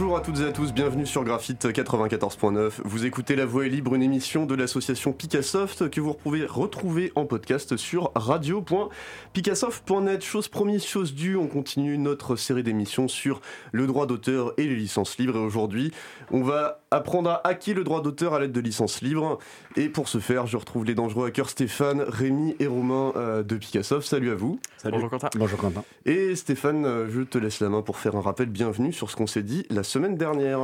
Bonjour à toutes et à tous, bienvenue sur Graphite 94.9. Vous écoutez La Voix est libre, une émission de l'association Picassoft que vous pouvez retrouver en podcast sur radio.picassoft.net. Chose promise, chose due, on continue notre série d'émissions sur le droit d'auteur et les licences libres. Et aujourd'hui, on va apprendre à hacker le droit d'auteur à l'aide de licences libres. Et pour ce faire, je retrouve les dangereux hackers Stéphane, Rémi et Romain euh, de Picassoft. Salut à vous. Salut. Bonjour Quentin. Bonjour Quentin. Et Stéphane, euh, je te laisse la main pour faire un rappel. Bienvenue sur ce qu'on s'est dit la semaine dernière.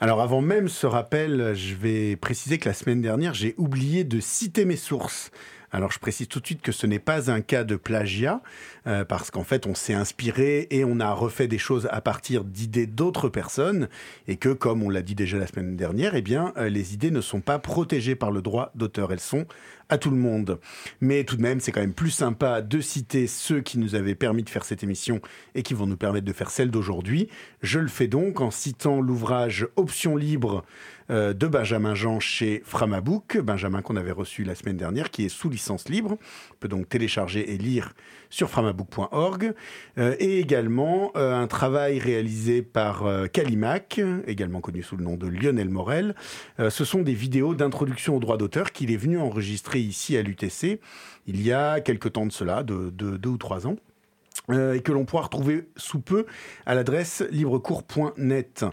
Alors avant même ce rappel, je vais préciser que la semaine dernière, j'ai oublié de citer mes sources. Alors je précise tout de suite que ce n'est pas un cas de plagiat, euh, parce qu'en fait on s'est inspiré et on a refait des choses à partir d'idées d'autres personnes, et que comme on l'a dit déjà la semaine dernière, eh bien euh, les idées ne sont pas protégées par le droit d'auteur, elles sont à tout le monde. Mais tout de même, c'est quand même plus sympa de citer ceux qui nous avaient permis de faire cette émission et qui vont nous permettre de faire celle d'aujourd'hui. Je le fais donc en citant l'ouvrage Option libre euh, de Benjamin Jean chez Framabook, Benjamin qu'on avait reçu la semaine dernière, qui est sous licence libre. On peut donc télécharger et lire sur framabook.org. Euh, et également euh, un travail réalisé par Calimac, également connu sous le nom de Lionel Morel. ce sont des vidéos d'introduction au droit d'auteur qu'il est venu enregistrer ici à l'UTC il y a quelque temps de cela, de deux ou trois ans. Euh, et que l'on pourra retrouver sous peu à l'adresse librecours.net.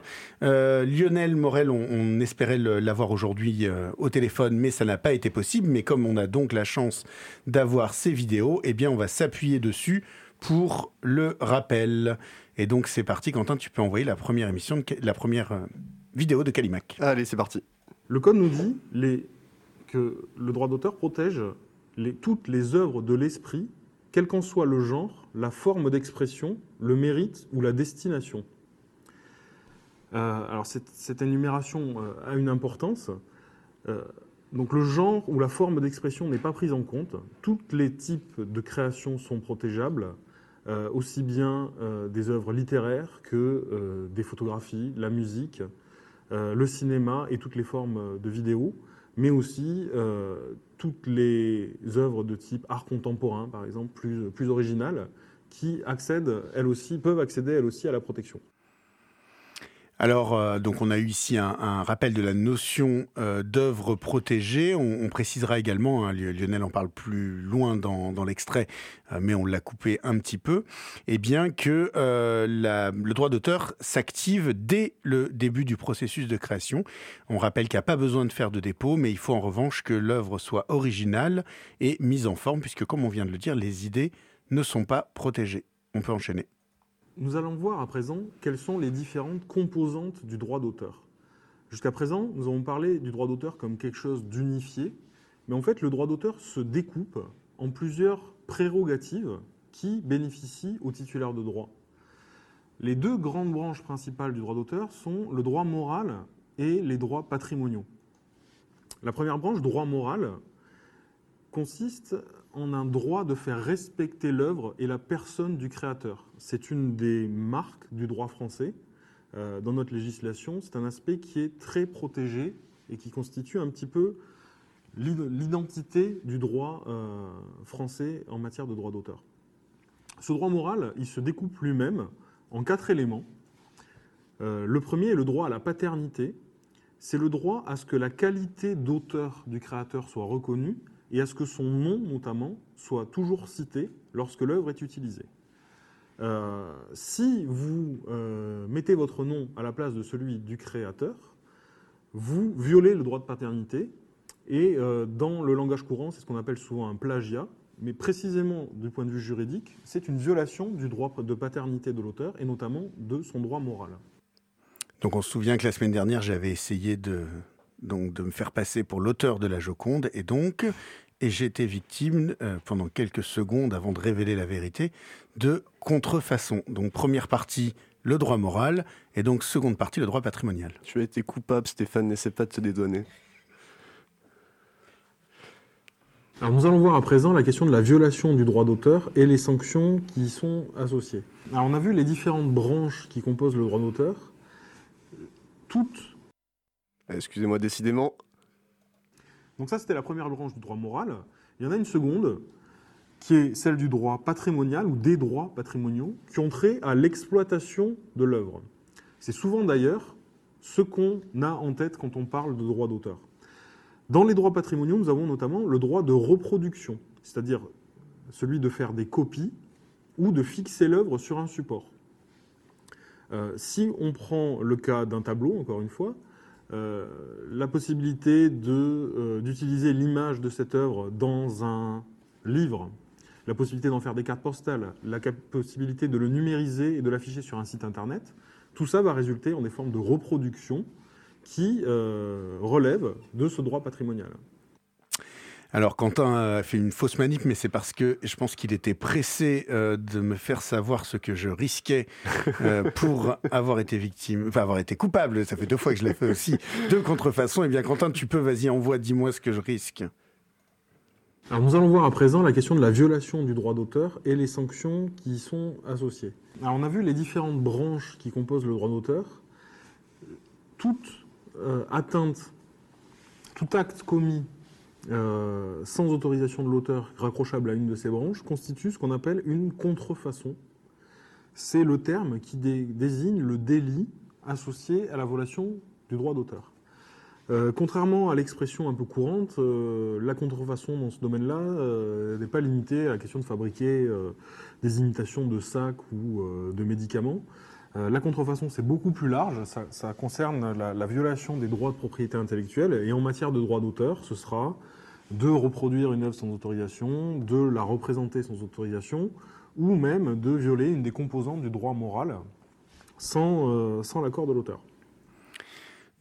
Euh, Lionel Morel, on, espérait l'avoir aujourd'hui euh, au téléphone, mais ça n'a pas été possible. Mais comme on a donc la chance d'avoir ces vidéos, eh bien, on va s'appuyer dessus pour le rappel. Et donc, c'est parti. Quentin, tu peux envoyer la première émission, la première vidéo de Calimac. Allez, c'est parti. Le code nous dit les, que le droit d'auteur protège les, toutes les œuvres de l'esprit quel qu'en soit le genre, la forme d'expression, le mérite ou la destination. Euh, alors cette, énumération euh, a une importance. Euh, donc le genre ou la forme d'expression n'est pas prise en compte. Tous les types de créations sont protégeables, aussi bien des œuvres littéraires que des photographies, la musique, le cinéma et toutes les formes de vidéo mais aussi toutes les œuvres de type art contemporain, par exemple, plus, originales, qui accèdent, elles aussi, peuvent accéder elles aussi à la protection. Alors, euh, donc on a eu ici un, rappel de la notion euh, d'œuvre protégée. On, précisera également, hein, Lionel en parle plus loin dans, l'extrait, euh, mais on l'a coupé un petit peu, eh bien que le droit d'auteur s'active dès le début du processus de création. On rappelle qu'il n'y a pas besoin de faire de dépôt, mais il faut en revanche que l'œuvre soit originale et mise en forme, puisque comme on vient de le dire, les idées ne sont pas protégées. On peut enchaîner. Nous allons voir à présent quelles sont les différentes composantes du droit d'auteur. Jusqu'à présent, nous avons parlé du droit d'auteur comme quelque chose d'unifié, mais en fait, le droit d'auteur se découpe en plusieurs prérogatives qui bénéficient aux titulaires de droit. Les deux grandes branches principales du droit d'auteur sont le droit moral et les droits patrimoniaux. La première branche, droit moral, consiste en un droit de faire respecter l'œuvre et la personne du créateur. C'est une des marques du droit français euh, dans notre législation. C'est un aspect qui est très protégé et qui constitue un petit peu l'identité du droit euh, français en matière de droit d'auteur. Ce droit moral, il se découpe lui-même en quatre éléments. Euh, le premier est le droit à la paternité. C'est le droit à ce que la qualité d'auteur du créateur soit reconnue et à ce que son nom, notamment, soit toujours cité lorsque l'œuvre est utilisée. Euh, si vous euh, mettez votre nom à la place de celui du créateur, vous violez le droit de paternité, et euh, dans le langage courant, c'est ce qu'on appelle souvent un plagiat, mais précisément du point de vue juridique, c'est une violation du droit de paternité de l'auteur, et notamment de son droit moral. Donc on se souvient que la semaine dernière, j'avais essayé de, donc de me faire passer pour l'auteur de la Joconde, et donc, et j'étais victime, euh, pendant quelques secondes avant de révéler la vérité, de contrefaçon. Donc première partie, le droit moral, et donc seconde partie, le droit patrimonial. Tu as été coupable, Stéphane, n'essaie pas de te dédouaner. Alors nous allons voir à présent la question de la violation du droit d'auteur et les sanctions qui y sont associées. Alors on a vu les différentes branches qui composent le droit d'auteur. Toutes Excusez-moi, décidément. Donc ça, c'était la première branche du droit moral. Il y en a une seconde, qui est celle du droit patrimonial ou des droits patrimoniaux, qui ont trait à l'exploitation de l'œuvre. C'est souvent d'ailleurs ce qu'on a en tête quand on parle de droit d'auteur. Dans les droits patrimoniaux, nous avons notamment le droit de reproduction, c'est-à-dire celui de faire des copies ou de fixer l'œuvre sur un support. Euh, si on prend le cas d'un tableau, encore une fois, la possibilité euh, d'utiliser l'image de cette œuvre dans un livre, la possibilité d'en faire des cartes postales, la possibilité de le numériser et de l'afficher sur un site internet, tout ça va résulter en des formes de reproduction qui relèvent de ce droit patrimonial. Alors Quentin a fait une fausse manip, mais c'est parce que je pense qu'il était pressé euh, de me faire savoir ce que je risquais euh, pour avoir été victime, enfin avoir été coupable. Ça fait deux fois que je l'ai fait aussi de contrefaçon. Eh bien Quentin, tu peux, vas-y, envoie, dis-moi ce que je risque. Alors nous allons voir à présent la question de la violation du droit d'auteur et les sanctions qui y sont associées. Alors on a vu les différentes branches qui composent le droit d'auteur. Toute euh, atteinte, tout acte commis euh, sans autorisation de l'auteur raccrochable à une de ces branches, constitue ce qu'on appelle une contrefaçon. C'est le terme qui désigne le délit associé à la violation du droit d'auteur. Euh, contrairement à l'expression un peu courante, euh, la contrefaçon dans ce domaine-là n'est pas limitée à la question de fabriquer des imitations de sacs ou de médicaments. la contrefaçon, c'est beaucoup plus large, ça, concerne la, violation des droits de propriété intellectuelle, et en matière de droit d'auteur, ce sera de reproduire une œuvre sans autorisation, de la représenter sans autorisation, ou même de violer une des composantes du droit moral sans, euh, l'accord de l'auteur.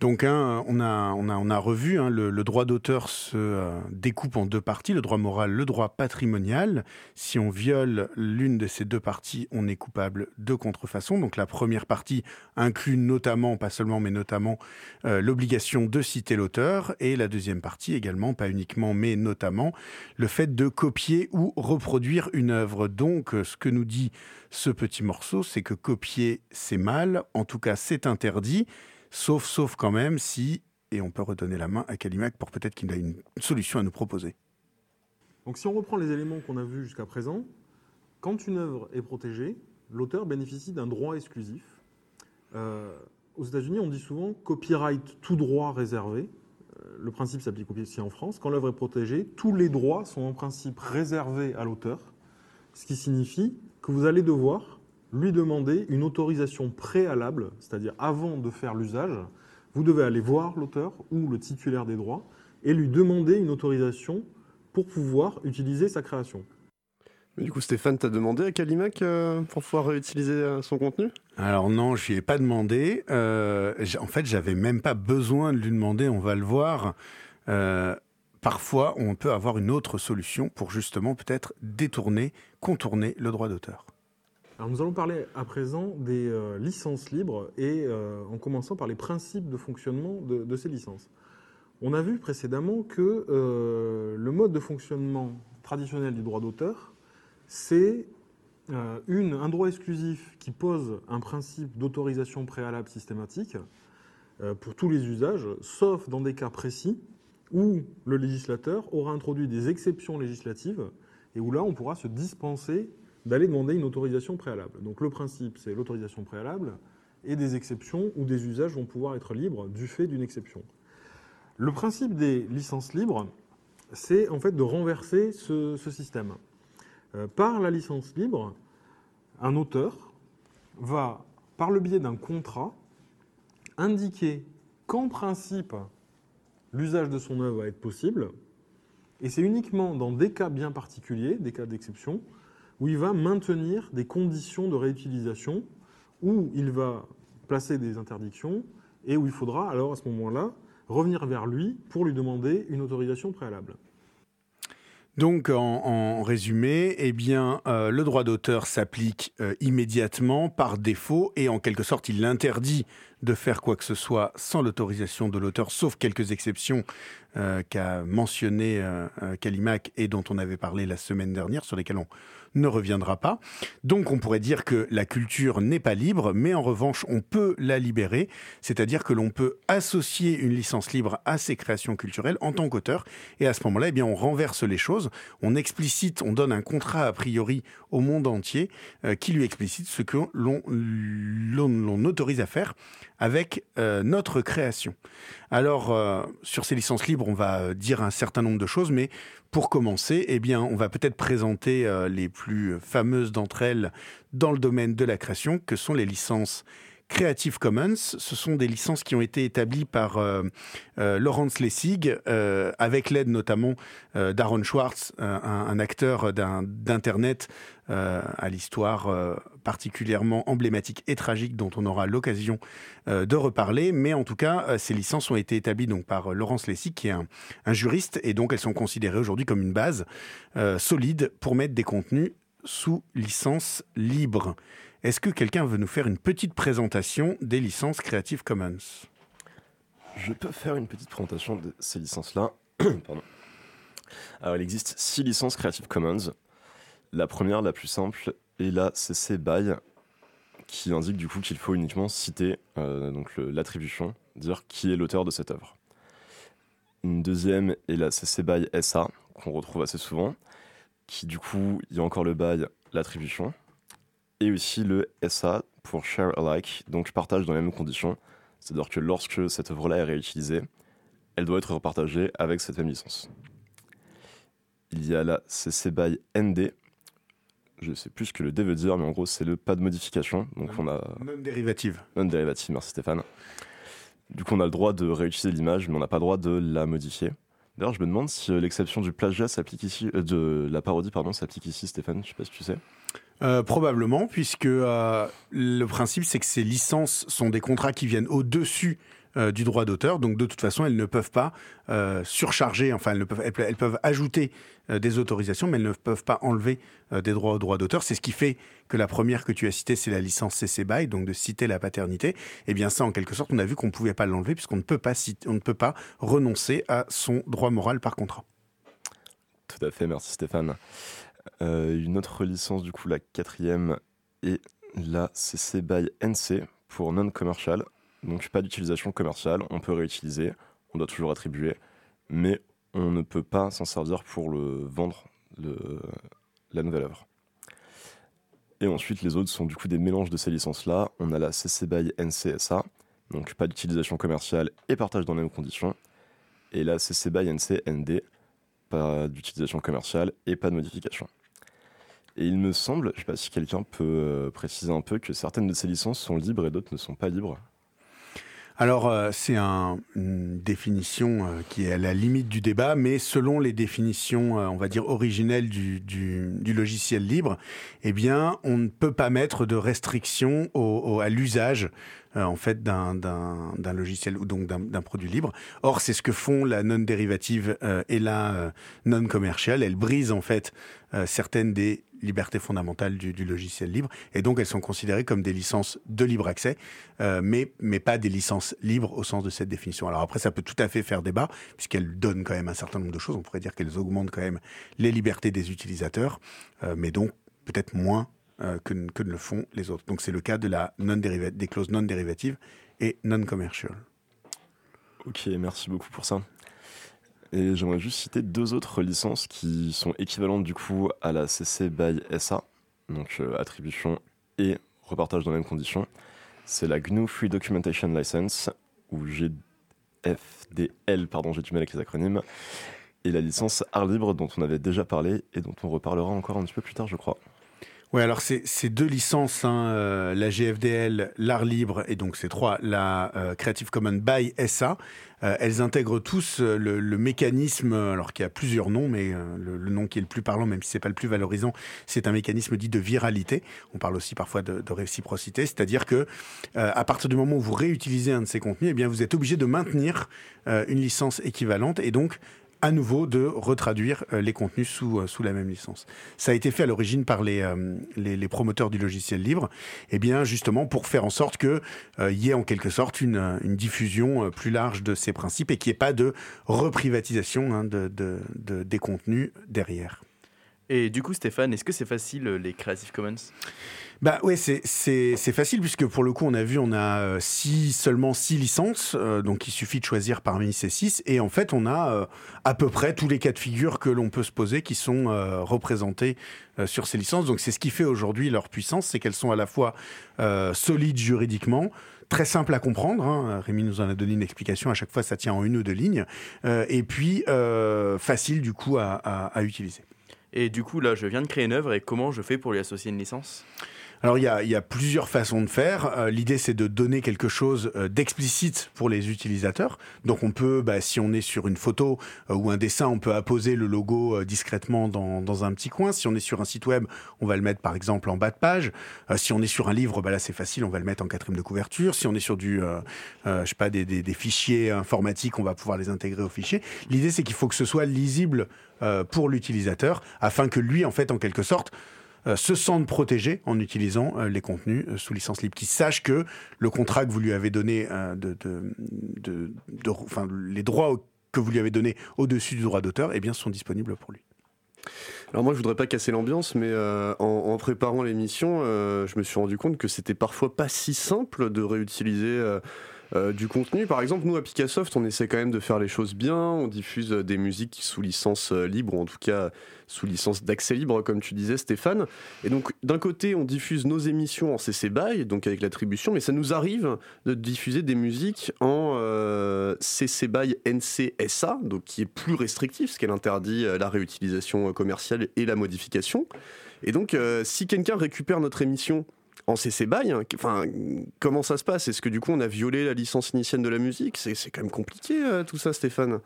Donc, hein, on, a, revu, hein, le, droit d'auteur se euh, découpe en deux parties, le droit moral, le droit patrimonial. Si on viole l'une de ces deux parties, on est coupable de contrefaçon. Donc, la première partie inclut notamment, pas seulement, mais notamment, euh, l'obligation de citer l'auteur. Et la deuxième partie également, pas uniquement, mais notamment, le fait de copier ou reproduire une œuvre. Donc, euh, ce que nous dit ce petit morceau, c'est que copier, c'est mal. En tout cas, c'est interdit. Sauf, sauf quand même si, et on peut redonner la main à Kalimak pour peut-être qu'il a une solution à nous proposer. Donc si on reprend les éléments qu'on a vus jusqu'à présent, quand une œuvre est protégée, l'auteur bénéficie d'un droit exclusif. Euh, aux États-Unis, on dit souvent copyright, tout droit réservé. Euh, le principe s'applique aussi en France. Quand l'œuvre est protégée, tous les droits sont en principe réservés à l'auteur, ce qui signifie que vous allez devoir lui demander une autorisation préalable, c'est-à-dire avant de faire l'usage, vous devez aller voir l'auteur ou le titulaire des droits et lui demander une autorisation pour pouvoir utiliser sa création. du coup, Stéphane, t'as demandé à Kalimac euh, pour pouvoir réutiliser euh, son contenu? Alors non, je lui ai pas demandé. Euh, en fait, j'avais même pas besoin de lui demander. On va le voir. parfois, on peut avoir une autre solution pour justement peut-être détourner, contourner le droit d'auteur. Nous allons parler à présent des euh, licences libres et euh, en commençant par les principes de fonctionnement de, ces licences. On a vu précédemment que euh, le mode de fonctionnement traditionnel du droit d'auteur, c'est un droit exclusif qui pose un principe d'autorisation préalable systématique pour tous les usages, sauf dans des cas précis où le législateur aura introduit des exceptions législatives et où là on pourra se dispenser d'aller demander une autorisation préalable. Donc le principe, c'est l'autorisation préalable et des exceptions où des usages vont pouvoir être libres du fait d'une exception. Le principe des licences libres, c'est en fait de renverser ce, système. Euh, par la licence libre, un auteur va, par le biais d'un contrat, indiquer qu'en principe, l'usage de son œuvre va être possible, et c'est uniquement dans des cas bien particuliers, des cas d'exception, où il va maintenir des conditions de réutilisation, où il va placer des interdictions, et où il faudra alors à ce moment-là revenir vers lui pour lui demander une autorisation préalable. Donc, en, résumé, eh bien, euh, le droit d'auteur s'applique euh, immédiatement par défaut et en quelque sorte, il interdit de faire quoi que ce soit sans l'autorisation de l'auteur, sauf quelques exceptions euh, qu'a mentionné Kalimak et dont on avait parlé la semaine dernière, sur lesquelles on ne reviendra pas. Donc on pourrait dire que la culture n'est pas libre, mais en revanche on peut la libérer, c'est-à-dire que l'on peut associer une licence libre à ses créations culturelles en tant qu'auteur, et à ce moment-là, eh bien on renverse les choses, on explicite, on donne un contrat a priori au monde entier euh, qui lui explicite ce que l'on autorise à faire avec euh, notre création. Alors, euh, sur ces licences libres, on va dire un certain nombre de choses, mais pour commencer, eh on va peut-être présenter les plus fameuses d'entre elles dans le domaine de la création, que sont les licences Creative Commons. Ce sont des licences qui ont été établies par euh, euh, Laurence Lessig, euh, avec l'aide notamment d'Aaron Schwartz, un, acteur d'Internet à l'histoire particulièrement emblématique et tragique dont on aura l'occasion de reparler. Mais en tout cas, ces licences ont été établies donc par Laurence Lessig, qui est un, un, juriste, et donc elles sont considérées aujourd'hui comme une base solide pour mettre des contenus sous licence libre. Est-ce que quelqu'un veut nous faire une petite présentation des licences Creative Commons? Je peux faire une petite présentation de ces licences-là. Alors, il existe six licences Creative Commons. La première, la plus simple, est la CC BY, qui indique du coup qu'il faut uniquement citer euh, donc l'attribution, dire qui est l'auteur de cette œuvre. Une deuxième est la CC BY SA, qu'on retrouve assez souvent, qui du coup, il y a encore le BY, l'attribution, et aussi le SA pour share alike, donc partage dans les mêmes conditions. C'est-à-dire que lorsque cette œuvre-là est réutilisée, elle doit être repartagée avec cette même licence. Il y a la CC by ND. Je sais plus ce que le D veut dire, mais en gros, c'est le pas de modification. Donc on a. Non dérivative. Non dérivative, merci Stéphane. Du coup, on a le droit de réutiliser l'image, mais on n'a pas le droit de la modifier. D'ailleurs, je me demande si l'exception du plagiat s'applique ici, euh, de la parodie, pardon, s'applique ici, Stéphane. Je sais pas si tu sais. Euh, probablement, puisque euh, le principe, c'est que ces licences sont des contrats qui viennent au-dessus euh, du droit d'auteur. Donc, de toute façon, elles ne peuvent pas surcharger, enfin, elles, peuvent, elles, peuvent ajouter des autorisations, mais elles ne peuvent pas enlever des droits au droit d'auteur. C'est ce qui fait que la première que tu as citée, c'est la licence CC BY, donc de citer la paternité. Eh bien, ça, en quelque sorte, on a vu qu'on ne pouvait pas l'enlever, puisqu'on ne, peut pas on ne peut pas renoncer à son droit moral par contrat. Tout à fait, merci Stéphane. Euh, une autre licence, du coup, la quatrième, est la CC by NC pour non-commercial. Donc pas d'utilisation commerciale, on peut réutiliser, on doit toujours attribuer, mais on ne peut pas s'en servir pour le vendre la nouvelle œuvre. Et ensuite, les autres sont du coup des mélanges de ces licences-là. On a la CC by NCSA, donc pas d'utilisation commerciale et partage dans les mêmes conditions. Et la CC by NCND, pas d'utilisation commerciale et pas de modification. Et il me semble, je ne sais pas si quelqu'un peut euh, préciser un peu, que certaines de ces licences sont libres et d'autres ne sont pas libres. Alors, euh, c'est une définition euh, qui est à la limite du débat, mais selon les définitions, on va dire, originelles du, logiciel libre, eh bien, on ne peut pas mettre de restrictions à l'usage en fait d'un logiciel ou donc d'un produit libre. Or, c'est ce que font la non dérivative et la non commerciale. Elles brisent en fait certaines des liberté fondamentale du, logiciel libre. Et donc, elles sont considérées comme des licences de libre accès, euh, mais, mais pas des licences libres au sens de cette définition. Alors après, ça peut tout à fait faire débat, puisqu'elles donnent quand même un certain nombre de choses. On pourrait dire qu'elles augmentent quand même les libertés des utilisateurs, euh, mais donc peut-être moins euh, que, que, ne le font les autres. Donc c'est le cas de la non des clauses non dérivatives et non commercial. Ok, merci beaucoup pour ça. Et j'aimerais juste citer deux autres licences qui sont équivalentes du coup à la CC by SA, donc euh, attribution et repartage dans les mêmes conditions. C'est la GNU Free Documentation License, ou GFDL, pardon, j'ai du mal avec les acronymes, et la licence Art Libre dont on avait déjà parlé et dont on reparlera encore un petit peu plus tard, je crois. Oui, alors c'est deux licences, hein, euh, la GFDL, l'art libre, et donc c'est trois, la euh, Creative Commons by SA. Euh, elles intègrent tous le, mécanisme, alors qu'il y a plusieurs noms, mais le, nom qui est le plus parlant, même si c'est pas le plus valorisant, c'est un mécanisme dit de viralité. On parle aussi parfois de, de réciprocité, c'est-à-dire que à partir du moment où vous réutilisez un de ces contenus, eh bien vous êtes obligé de maintenir une licence équivalente, et donc à nouveau de retraduire euh, les contenus sous, euh, sous la même licence. Ça a été fait à l'origine par les, euh, les, promoteurs du logiciel libre, et eh bien justement pour faire en sorte qu'il y ait en quelque sorte une, une, diffusion plus large de ces principes et qu'il n'y ait pas de reprivatisation hein, de, de, des contenus derrière. Et du coup, Stéphane, est-ce que c'est facile les Creative Commons? Bah ouais, c'est facile puisque pour le coup, on a vu, on a euh, six, seulement six licences, euh, donc il suffit de choisir parmi ces six, et en fait, on a euh, à peu près tous les cas de figure que l'on peut se poser qui sont représentés sur ces licences. Donc c'est ce qui fait aujourd'hui leur puissance, c'est qu'elles sont à la fois solides juridiquement, très simples à comprendre. Hein. Rémi nous en a donné une explication. À chaque fois, ça tient en une ou deux lignes. et puis, facile du coup à, à, utiliser. Et du coup, là, je viens de créer une œuvre et comment je fais pour lui associer une licence? Alors il y a, y a, plusieurs façons de faire. Euh, l'idée c'est de donner quelque chose euh, d'explicite pour les utilisateurs. Donc on peut, bah, si on est sur une photo euh, ou un dessin, on peut apposer le logo discrètement dans, dans, un petit coin. Si on est sur un site web, on va le mettre par exemple en bas de page. si on est sur un livre, bah, là c'est facile, on va le mettre en quatrième de couverture. Si on est sur du, je sais pas, des, des, des, fichiers informatiques, on va pouvoir les intégrer au fichier. L'idée c'est qu'il faut que ce soit lisible pour l'utilisateur afin que lui, en fait, en quelque sorte, euh, se sentent protégés en utilisant euh, les contenus euh, sous licence libre, qui sachent que le contrat que vous lui avez donné, les droits que vous lui avez donnés au-dessus du droit d'auteur, eh bien, sont disponibles pour lui. Alors moi je voudrais pas casser l'ambiance, mais en, préparant l'émission, je me suis rendu compte que c'était parfois pas si simple de réutiliser euh, du contenu. Par exemple, nous à Picassoft, on essaie quand même de faire les choses bien. On diffuse euh, des musiques sous licence euh, libre, ou en tout cas sous licence d'accès libre, comme tu disais, Stéphane. Et donc, d'un côté, on diffuse nos émissions en CC BY, donc avec l'attribution, mais ça nous arrive de diffuser des musiques en CC BY NCSA, donc qui est plus restrictif, ce qu'elle interdit la réutilisation commerciale et la modification. Et donc, si quelqu'un récupère notre émission en CC BY. Hein, enfin, comment ça se passe? Est-ce que du coup on a violé la licence initiale de la musique? C'est quand même compliqué euh, tout ça, Stéphane.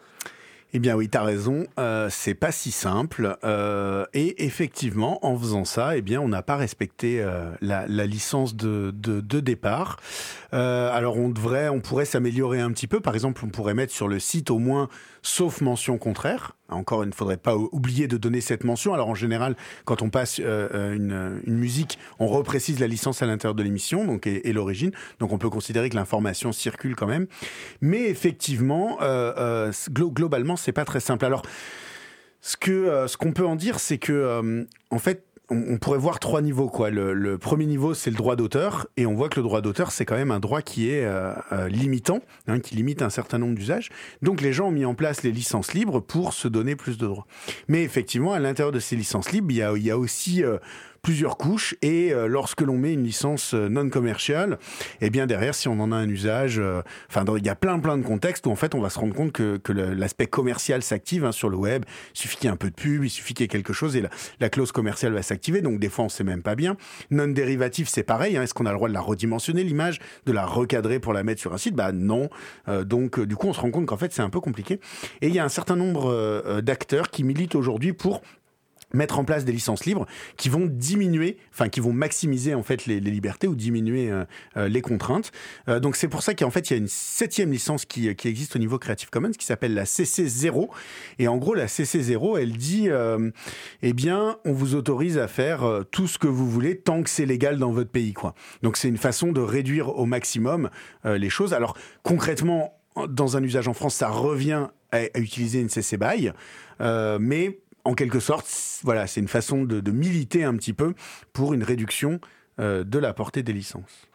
Eh bien oui, tu as raison, euh, c'est pas si simple. Euh, et effectivement, en faisant ça, eh bien, on n'a pas respecté la, licence de, de, départ. alors on devrait, on pourrait s'améliorer un petit peu. Par exemple, on pourrait mettre sur le site au moins, sauf mention contraire. Encore, il ne faudrait pas oublier de donner cette mention. Alors en général, quand on passe une, musique, on reprécise la licence à l'intérieur de l'émission, donc et, l'origine. Donc on peut considérer que l'information circule quand même. Mais effectivement, globalement c'est pas très simple. Alors, ce que euh, ce qu'on peut en dire, c'est que euh, en fait, on, pourrait voir trois niveaux. Quoi. Le, premier niveau, c'est le droit d'auteur, et on voit que le droit d'auteur, c'est quand même un droit qui est euh, limitant, hein, qui limite un certain nombre d'usages. Donc les gens ont mis en place les licences libres pour se donner plus de droits. Mais effectivement, à l'intérieur de ces licences libres, il y a, il y a aussi plusieurs couches et euh, lorsque l'on met une licence euh, non commerciale, eh bien derrière, si on en a un usage, euh, enfin il y a plein plein de contextes où en fait on va se rendre compte que, que l'aspect commercial s'active hein, sur le web. Il suffit qu'il y ait un peu de pub, il suffit qu'il y ait quelque chose et la, la clause commerciale va s'activer. Donc des fois on sait même pas bien. Non dérivatif, c'est pareil. Hein, Est-ce qu'on a le droit de la redimensionner l'image, de la recadrer pour la mettre sur un site? Bah non. donc du coup on se rend compte qu'en fait c'est un peu compliqué. Et il y a un certain nombre d'acteurs qui militent aujourd'hui pour mettre en place des licences libres qui vont diminuer, enfin qui vont maximiser en fait les, libertés ou diminuer euh, euh, les contraintes. Euh, donc c'est pour ça qu'en fait il y a une septième licence qui, existe au niveau Creative Commons qui s'appelle la CC0 et en gros la CC0 elle dit eh bien on vous autorise à faire tout ce que vous voulez tant que c'est légal dans votre pays quoi. Donc c'est une façon de réduire au maximum les choses. Alors concrètement dans un usage en France ça revient à, à utiliser une CC BY mais en quelque sorte, voilà, c'est une façon de, militer un petit peu pour une réduction euh, de la portée des licences.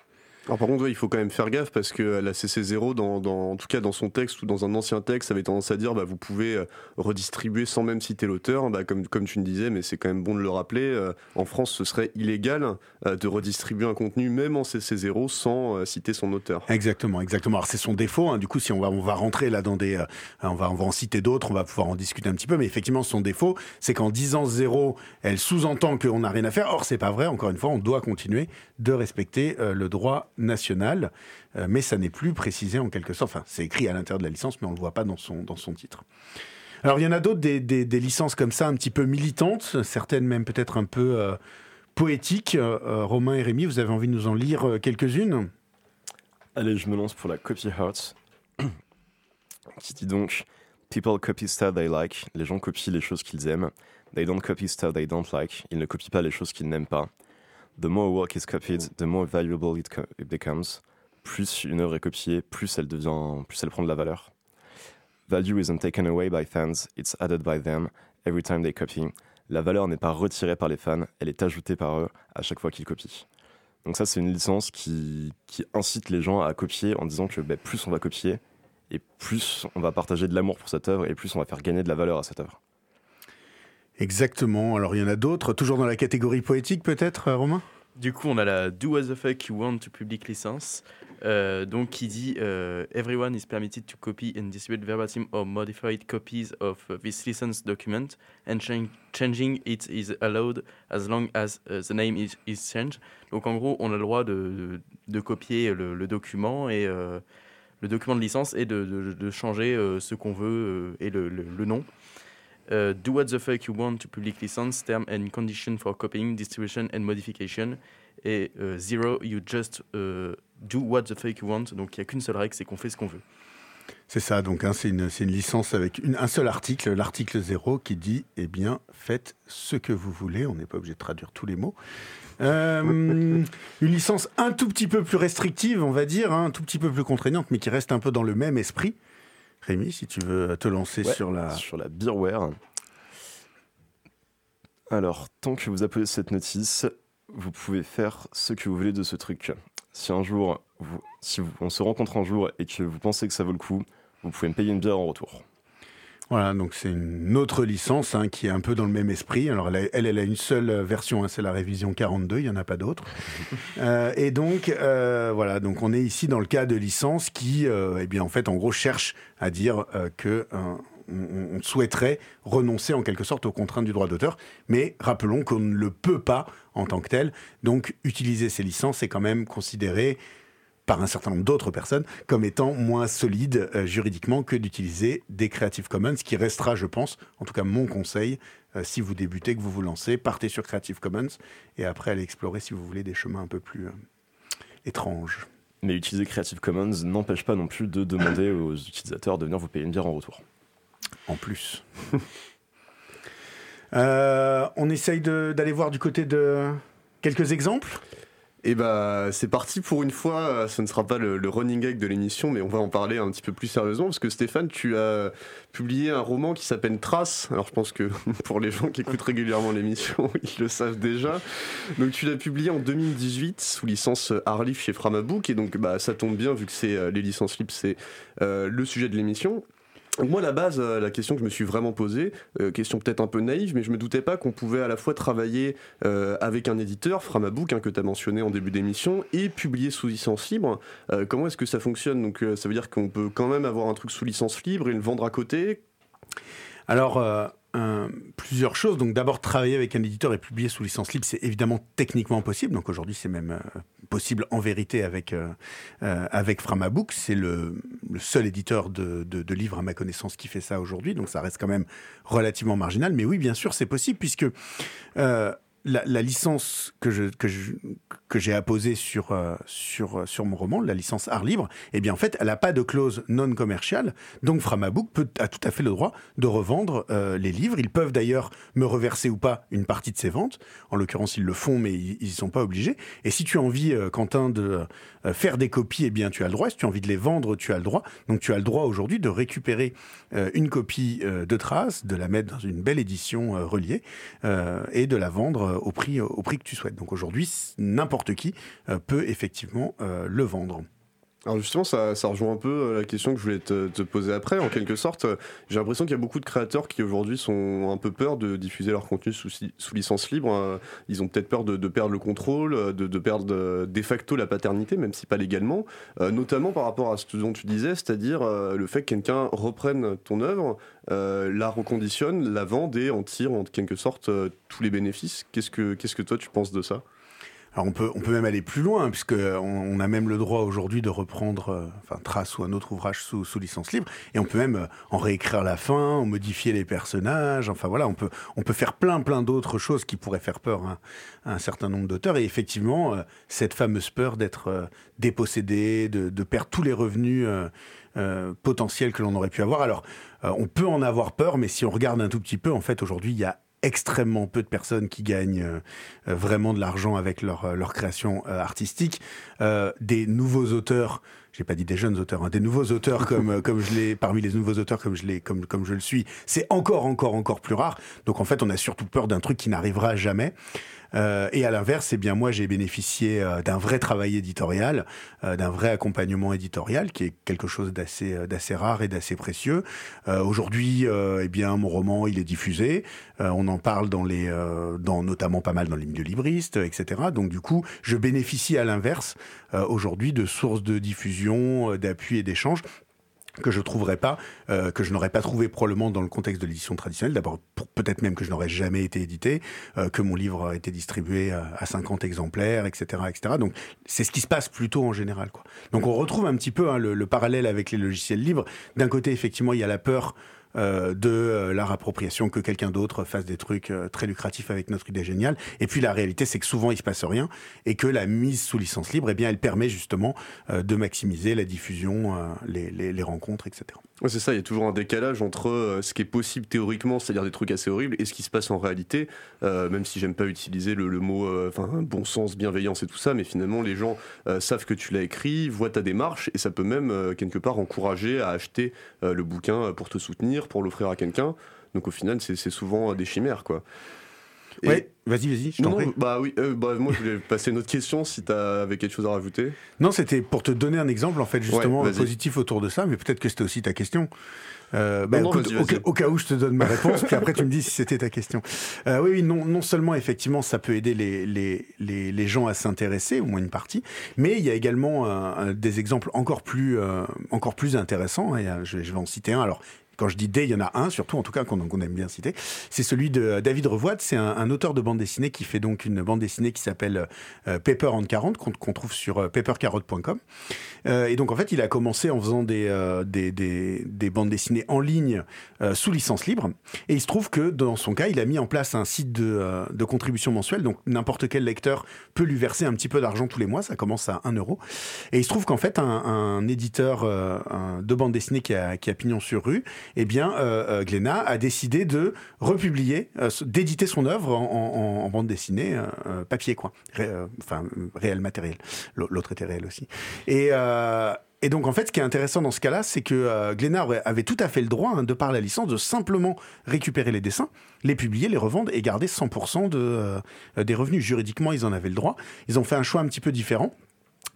Alors par contre, il faut quand même faire gaffe parce que la CC0, dans, en tout cas dans son texte ou dans un ancien texte, avait tendance à dire bah, vous pouvez euh, redistribuer sans même citer l'auteur, bah, comme, tu me disais, mais c'est quand même bon de le rappeler. Euh, en France, ce serait illégal euh, de redistribuer un contenu même en CC0 sans citer son auteur. Exactement, exactement. Alors c'est son défaut. Hein. Du coup, si on va, rentrer là dans des, on va, en citer d'autres, on va pouvoir en discuter un petit peu. Mais effectivement, son défaut, c'est qu'en disant zéro, elle sous-entend qu'on n'a rien à faire. Or, c'est pas vrai. Encore une fois, on doit continuer de respecter le droit national, euh, mais ça n'est plus précisé en quelque sorte. Enfin, c'est écrit à l'intérieur de la licence, mais on ne le voit pas dans son, dans son titre. Alors, il y en a d'autres, des, des, licences comme ça, un petit peu militantes, certaines même peut-être un peu euh, poétiques. Euh, Romain et Rémi, vous avez envie de nous en lire quelques-unes? Allez, je me lance pour la Copy Heart, qui dit donc People copy stuff they like. Les gens copient les choses qu'ils aiment. They don't copy stuff they don't like. Ils ne copient pas les choses qu'ils n'aiment pas. The more work is copied, the more valuable it, becomes. Plus une œuvre est copiée, plus elle devient, plus elle prend de la valeur. Value isn't taken away by fans, it's added by them every time they copy. la valeur n'est pas retirée par les fans, elle est ajoutée par eux à chaque fois qu'ils copient. Donc ça, c'est une licence qui, qui, incite les gens à copier en disant que bah, plus on va copier, et plus on va partager de l'amour pour cette œuvre, et plus on va faire gagner de la valeur à cette œuvre. Exactement. Alors il y en a d'autres, toujours dans la catégorie poétique peut-être, euh, Romain? Du coup, on a la Do What the Fuck You Want to Public License, euh, donc qui dit euh, Everyone is permitted to copy and distribute verbatim or modified copies of this license document, and changing it is allowed as long as uh, the name is, changed. Donc en gros, on a le droit de, de, copier le, document et le document de licence et de, de, changer ce qu'on veut et le, le nom. Uh, do what the fuck you want to public license, term and condition for copying, distribution and modification. Et uh, zero, you just uh, do what the fuck you want. Donc il n'y a qu'une seule règle, c'est qu'on fait ce qu'on veut. C'est ça, donc hein, c'est une, licence avec un seul article, l'article 0, qui dit Eh bien, faites ce que vous voulez. On n'est pas obligé de traduire tous les mots. Euh, une licence un tout petit peu plus restrictive, on va dire, hein, un tout petit peu plus contraignante, mais qui reste un peu dans le même esprit. Rémi, si tu veux te lancer ouais, sur la... Sur la beerware. Alors, tant que vous appelez cette notice, vous pouvez faire ce que vous voulez de ce truc. Si un jour, vous, si vous, on se rencontre un jour et que vous pensez que ça vaut le coup, vous pouvez me payer une bière en retour. Voilà, donc c'est une autre licence hein, qui est un peu dans le même esprit. Alors elle, a, elle, elle a une seule version, hein, c'est la révision 42, il n'y en a pas d'autres. euh, et donc euh, voilà, donc on est ici dans le cas de licence qui, euh, eh bien en fait, en gros, cherche à dire que on, souhaiterait renoncer en quelque sorte aux contraintes du droit d'auteur, mais rappelons qu'on ne le peut pas en tant que tel. Donc utiliser ces licences est quand même considéré par un certain nombre d'autres personnes comme étant moins solide euh, juridiquement que d'utiliser des Creative Commons, ce qui restera, je pense, en tout cas mon conseil, euh, si vous débutez, que vous vous lancez, partez sur Creative Commons et après allez explorer si vous voulez des chemins un peu plus euh, étranges. Mais utiliser Creative Commons n'empêche pas non plus de demander aux utilisateurs de venir vous payer une bière en retour. En plus. on essaye d'aller voir du côté de quelques exemples? Et bah c'est parti pour une fois, ce ne sera pas le, running gag de l'émission, mais on va en parler un petit peu plus sérieusement, parce que Stéphane, tu as publié un roman qui s'appelle Trace, alors je pense que pour les gens qui écoutent régulièrement l'émission, ils le savent déjà. Donc tu l'as publié en 2018 sous licence Arlif chez Framabook, et donc bah, ça tombe bien vu que c'est les licences libres, c'est euh, le sujet de l'émission. Moi, la base, euh, la question que je me suis vraiment posée, euh, question peut-être un peu naïve, mais je me doutais pas qu'on pouvait à la fois travailler euh, avec un éditeur, Framabook, hein, que tu as mentionné en début d'émission, et publier sous licence libre. Comment est-ce que ça fonctionne? Donc, ça veut dire qu'on peut quand même avoir un truc sous licence libre et le vendre à côté? Alors, plusieurs choses. Donc d'abord, travailler avec un éditeur et publier sous licence libre, c'est évidemment techniquement possible. Donc aujourd'hui, c'est même euh, possible en vérité avec, euh, avec Framabook. C'est le, seul éditeur de, de, livres à ma connaissance qui fait ça aujourd'hui. Donc ça reste quand même relativement marginal. Mais oui, bien sûr, c'est possible puisque... Euh, la, licence que je que j'ai apposée sur euh, sur sur mon roman, la licence art libre, eh bien en fait, elle n'a pas de clause non commerciale. Donc Framabook a tout à fait le droit de revendre euh, les livres. Ils peuvent d'ailleurs me reverser ou pas une partie de ces ventes. En l'occurrence, ils le font, mais ils ne sont pas obligés. Et si tu as envie, euh, Quentin, de euh, faire des copies, eh bien tu as le droit. Si tu as envie de les vendre, tu as le droit. Donc tu as le droit aujourd'hui de récupérer euh, une copie de Trace, de la mettre dans une belle édition reliée et de la vendre au prix, au prix que tu souhaites. Donc aujourd'hui, n'importe qui euh, peut effectivement euh, le vendre. Alors justement, ça, rejoint un peu la question que je voulais te, poser après. En quelque sorte, j'ai l'impression qu'il y a beaucoup de créateurs qui aujourd'hui sont un peu peur de diffuser leur contenu sous, licence libre. Ils ont peut-être peur de, perdre le contrôle, de, perdre de facto la paternité, même si pas légalement. Euh, notamment par rapport à ce dont tu disais, c'est-à-dire euh, le fait que quelqu'un reprenne ton œuvre, euh, la reconditionne, la vende et en tire en quelque sorte tous les bénéfices. Qu'est-ce que, qu'est-ce que toi tu penses de ça? Alors on peut, on peut même aller plus loin, puisque on, a même le droit aujourd'hui de reprendre, euh, enfin Trace ou un autre ouvrage sous, licence libre, et on peut même euh, en réécrire la fin, en modifier les personnages. Enfin voilà, on peut, on peut faire plein, plein d'autres choses qui pourraient faire peur à, un certain nombre d'auteurs. Et effectivement, euh, cette fameuse peur d'être euh, dépossédé, de, perdre tous les revenus. Euh, potentiels que l'on aurait pu avoir. Alors, on peut en avoir peur, mais si on regarde un tout petit peu, en fait, aujourd'hui, il y a extrêmement peu de personnes qui gagnent euh, vraiment de l'argent avec leur, leur création euh, artistique. Euh, des nouveaux auteurs j'ai pas dit des jeunes auteurs, hein, des nouveaux auteurs comme comme je l'ai parmi les nouveaux auteurs comme je l'ai comme comme je le suis, c'est encore encore encore plus rare. Donc en fait, on a surtout peur d'un truc qui n'arrivera jamais. Euh, et à l'inverse, eh bien moi j'ai bénéficié euh, d'un vrai travail éditorial, euh, d'un vrai accompagnement éditorial, qui est quelque chose d'assez rare et d'assez précieux. Aujourd'hui, eh bien mon roman il est diffusé, on en parle dans les, dans notamment pas mal dans les milieux libristes, etc. Donc du coup, je bénéficie à l'inverse aujourd'hui de sources de diffusion, d'appui et d'échange que je trouverais pas, euh, que je n'aurais pas trouvé probablement dans le contexte de l'édition traditionnelle. D'abord, peut-être même que je n'aurais jamais été édité, euh, que mon livre a été distribué à, à 50 exemplaires, etc., etc. Donc, c'est ce qui se passe plutôt en général. Donc, on retrouve un petit peu hein, le, le, parallèle avec les logiciels libres. D'un côté, effectivement, il y a la peur euh, de euh, la appropriation, que quelqu'un d'autre fasse des trucs euh, très lucratifs avec notre idée géniale. Et puis la réalité, c'est que souvent il se passe rien et que la mise sous licence libre, eh bien, elle permet justement de maximiser la diffusion, les, les, les rencontres, etc. C'est ça, il y a toujours un décalage entre ce qui est possible théoriquement, c'est-à-dire des trucs assez horribles, et ce qui se passe en réalité, euh, même si j'aime pas utiliser le, le mot enfin bon sens, bienveillance et tout ça, mais finalement les gens savent que tu l'as écrit, voient ta démarche, et ça peut même quelque part encourager à acheter le bouquin pour te soutenir pour l'offrir à quelqu'un. Donc au final, c'est souvent des chimères, quoi. Ouais, vas-y, vas-y, je t'en prie. Bah oui, euh, bah, moi je voulais passer une autre question si tu avais quelque chose à rajouter. Non, c'était pour te donner un exemple, en fait, justement, positif autour de ça, mais peut-être que c'était aussi ta question. Euh, bah, au, cas où je te donne ma réponse, puis après tu me dis si c'était ta question. Euh, oui, oui, non, non seulement effectivement ça peut aider les, les, les, les gens à s'intéresser, au moins une partie, mais il y a également euh, des exemples encore plus, encore plus intéressants, et je, je vais en citer un. Alors quand je dis des, il y en a un, surtout en tout cas qu'on aime bien citer, c'est celui de David Revoide, c'est un, auteur de bande dessinée qui fait donc une bande dessinée qui s'appelle euh, Paper and 40, qu'on trouve sur euh, papercarotte.com. Euh, et donc en fait, il a commencé en faisant des, euh, des, des, des, bandes dessinées en ligne sous licence libre. Et il se trouve que dans son cas, il a mis en place un site de, contribution mensuelle, donc n'importe quel lecteur peut lui verser un petit peu d'argent tous les mois, ça commence à 1 euro. Et il se trouve qu'en fait, un, éditeur de bande dessinée qui a, qui a pignon sur rue, eh bien, euh, euh, Glénat a décidé de republier, euh, d'éditer son œuvre en, bande dessinée, papier, quoi. enfin, réel matériel. L'autre était réel aussi. Et. Donc, en fait, ce qui est intéressant dans ce cas-là, c'est que euh, avait tout à fait le droit, hein, de par la licence, de simplement récupérer les dessins, les publier, les revendre et garder 100% de, des revenus. Juridiquement, ils en avaient le droit. Ils ont fait un choix un petit peu différent.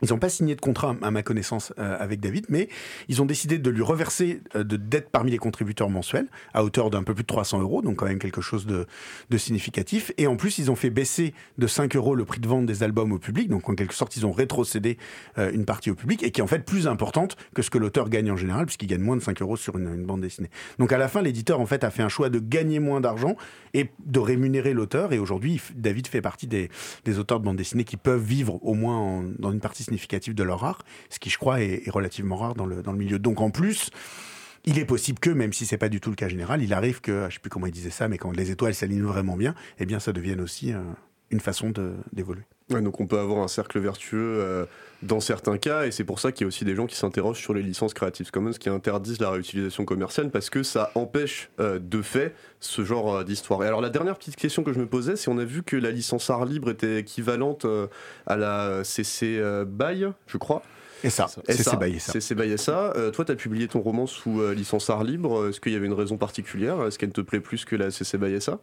Ils n'ont pas signé de contrat, à ma connaissance, euh, avec David, mais ils ont décidé de lui reverser euh, de dettes parmi les contributeurs mensuels à hauteur d'un peu plus de 300 euros, donc quand même quelque chose de, significatif. Et en plus, ils ont fait baisser de 5 euros le prix de vente des albums au public, donc en quelque sorte, ils ont rétrocédé euh, une partie au public, et qui est en fait plus importante que ce que l'auteur gagne en général, puisqu'il gagne moins de 5 euros sur une, bande dessinée. Donc à la fin, l'éditeur en fait a fait un choix de gagner moins d'argent et de rémunérer l'auteur. Et aujourd'hui, David fait partie des, auteurs de bande dessinée qui peuvent vivre au moins dans une partie significative de leur art, ce qui je crois est, relativement rare dans le, dans le milieu. Donc en plus, il est possible que, même si c'est pas du tout le cas général, il arrive que, je sais plus comment il disait ça, mais quand les étoiles s'alignent vraiment bien, eh bien ça devienne aussi une façon d'évoluer. Ouais, donc on peut avoir un cercle vertueux euh, dans certains cas, et c'est pour ça qu'il y a aussi des gens qui s'interrogent sur les licences Creative Commons qui interdisent la réutilisation commerciale parce que ça empêche euh, de fait ce genre euh, d'histoire. Et alors la dernière petite question que je me posais, c'est on a vu que la licence art libre était équivalente euh, à la CC BY, je crois. Et ça, c'est BY ça. C'est BY ça. toi, tu as publié ton roman sous licence art libre. Est-ce qu'il y avait une raison particulière? Est-ce qu'elle te plaît plus que la CC BY ça?